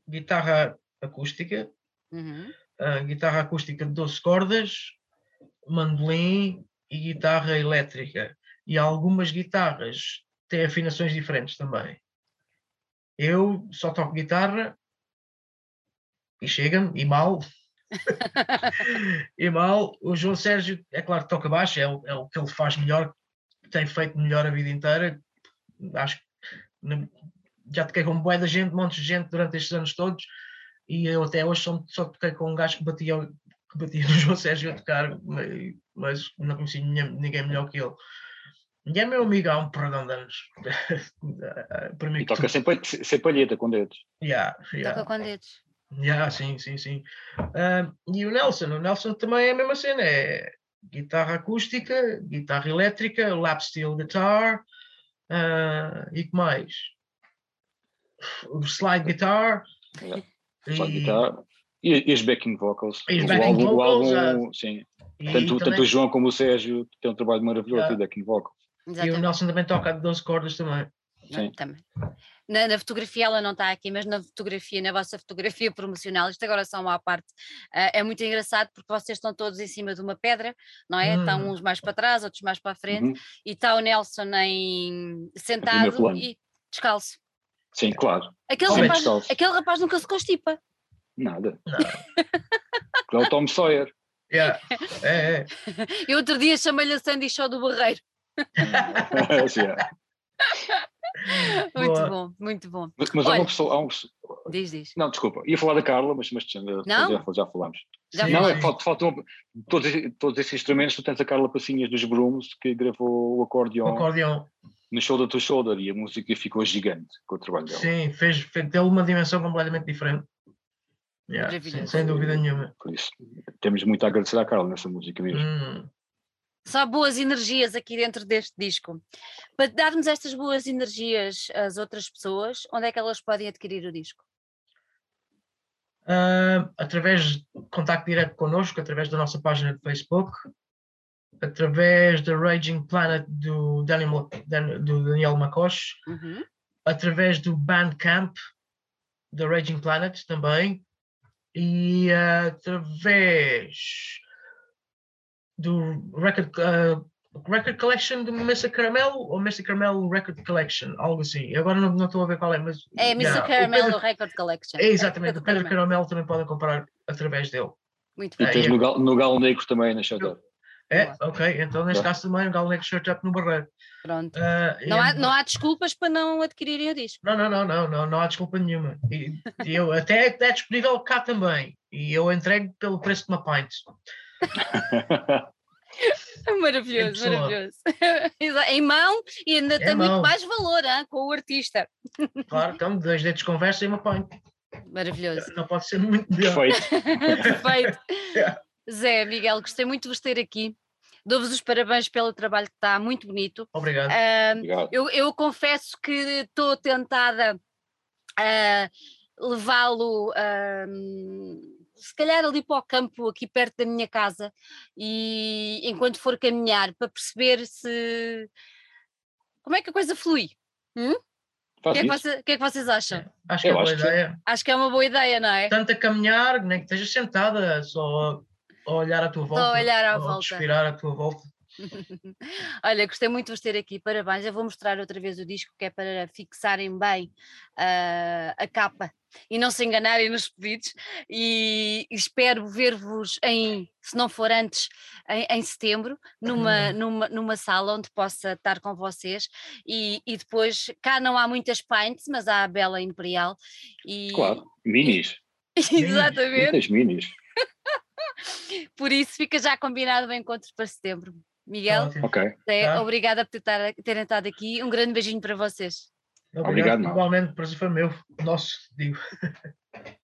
guitarra acústica, uhum. uh, guitarra acústica de 12 cordas, mandolim e guitarra elétrica e algumas guitarras têm afinações diferentes também. Eu só toco guitarra e chega-me, e mal. e mal. O João Sérgio, é claro que toca baixo, é o, é o que ele faz melhor, tem feito melhor a vida inteira. Acho que já toquei com um boé da gente, um monte de gente durante estes anos todos, e eu até hoje só, só toquei com um gajo que batia, que batia no João Sérgio a tocar, mas, não conheci ninguém melhor que ele. E é meu amigo há um perdão de anos. Para mim, e toca tu... sem, sem palheta, com dedos. Yeah, yeah. Toca com dedos. Yeah, sim, sim, sim. Uh, e o Nelson, o Nelson também é a mesma cena, é guitarra acústica, guitarra elétrica, lap steel guitar, uh, e que mais? O slide guitar. Yeah. Slide e... guitar. E, e as backing vocals. E as backing o álbum, vocals, o álbum, uh, sim. Tanto, também... tanto o João como o Sérgio têm um trabalho maravilhoso yeah. de backing vocals. Exatamente. E o Nelson também toca de 12 cordas também. Sim. Também. Na, na, fotografia ela não está aqui, mas na fotografia, na vossa fotografia promocional, isto agora só uma à parte, uh, é muito engraçado porque vocês estão todos em cima de uma pedra, não é? Hum. Estão uns mais para trás, outros mais para a frente, uhum. e está o Nelson em, sentado e descalço. Sim, claro. Aquele, rapaz, aquele rapaz nunca se constipa. Nada. é o Tom Sawyer. Yeah. É, é. Eu outro dia chamei-lhe a Sandy Show do Barreiro. muito Boa. bom, muito bom. Mas, mas Olha, há uma pessoa. Há um... Diz, diz. Não, desculpa, ia falar da Carla, mas, mas não? Já, já falámos. Já não, é, falta, falta um, todos, todos esses instrumentos. Tu tens a Carla Passinhas dos Brumos que gravou o acordeão. O acordeão. No Shoulder to Shoulder e a música ficou gigante com o trabalho dela. Sim, fez, fez deu uma dimensão completamente diferente. Yeah, sem, sem, dúvida nenhuma. Por isso, temos muito a agradecer à Carla nessa música mesmo. Hum. Só boas energias aqui dentro deste disco. Para darmos estas boas energias às outras pessoas, onde é que elas podem adquirir o disco? Uh, através de contacto direto connosco, através da nossa página de Facebook, através da Raging Planet do Daniel, do Daniel Macoche, uhum. através do Bandcamp da Raging Planet também, e uh, através do record, uh, Record Collection do Mr. Caramelo ou Mr. Caramelo Record Collection, algo assim. Agora não, não estou a ver qual é, mas. É Mr. Yeah, Caramelo Pedro, Record Collection. É exatamente, o Pedro Caramelo também podem comprar através dele. Muito bem. E tens no, gal, no Galo Negro também na Shut Up. É, ok, então neste caso também o Galo Negro Shirt Up no Barreiro. Pronto. Uh, não, há, não há desculpas para não adquirirem o disco. Não, não, não, não, não, não há desculpa nenhuma. E, e eu, até é disponível cá também. E eu entrego pelo preço de uma pint. Maravilhoso, maravilhoso. em mão e ainda tem mão. muito mais valor hein, com o artista. Claro, então, dois dedos de conversa e uma pint. Maravilhoso. Não pode ser muito melhor. Perfeito. Perfeito. Zé, Miguel, gostei muito de vos ter aqui. Dou-vos os parabéns pelo trabalho que está muito bonito. Obrigado. Uh, Obrigado. Eu, eu, confesso que estou tentada a levá-lo. Uh, se calhar ali para o campo, aqui perto da minha casa, e enquanto for caminhar, para perceber se como é que a coisa flui. Hum? O que, é que, você, que, é que, vocês acham? Acho que é uma boa ideia. Acho que é uma boa ideia, não é? Tanto a caminhar, nem que esteja sentada, só a olhar à tua volta. Só olhar à volta. respirar à tua volta. Olha, gostei muito de vos ter aqui, parabéns. Eu vou mostrar outra vez o disco que é para fixarem bem uh, a capa e não se enganarem nos pedidos. E espero ver-vos em, se não for antes, em, em setembro, numa, uhum. numa, numa sala onde possa estar com vocês. E, e depois, cá não há muitas pints, mas há a Bela Imperial. E, claro, minis. Exatamente. Muitas minis. Por isso fica já combinado o encontro para setembro. Miguel, okay. tá. obrigada por ter, terem estado aqui. Um grande beijinho para vocês. Obrigado, Obrigado igualmente, prazer foi meu, nosso, digo.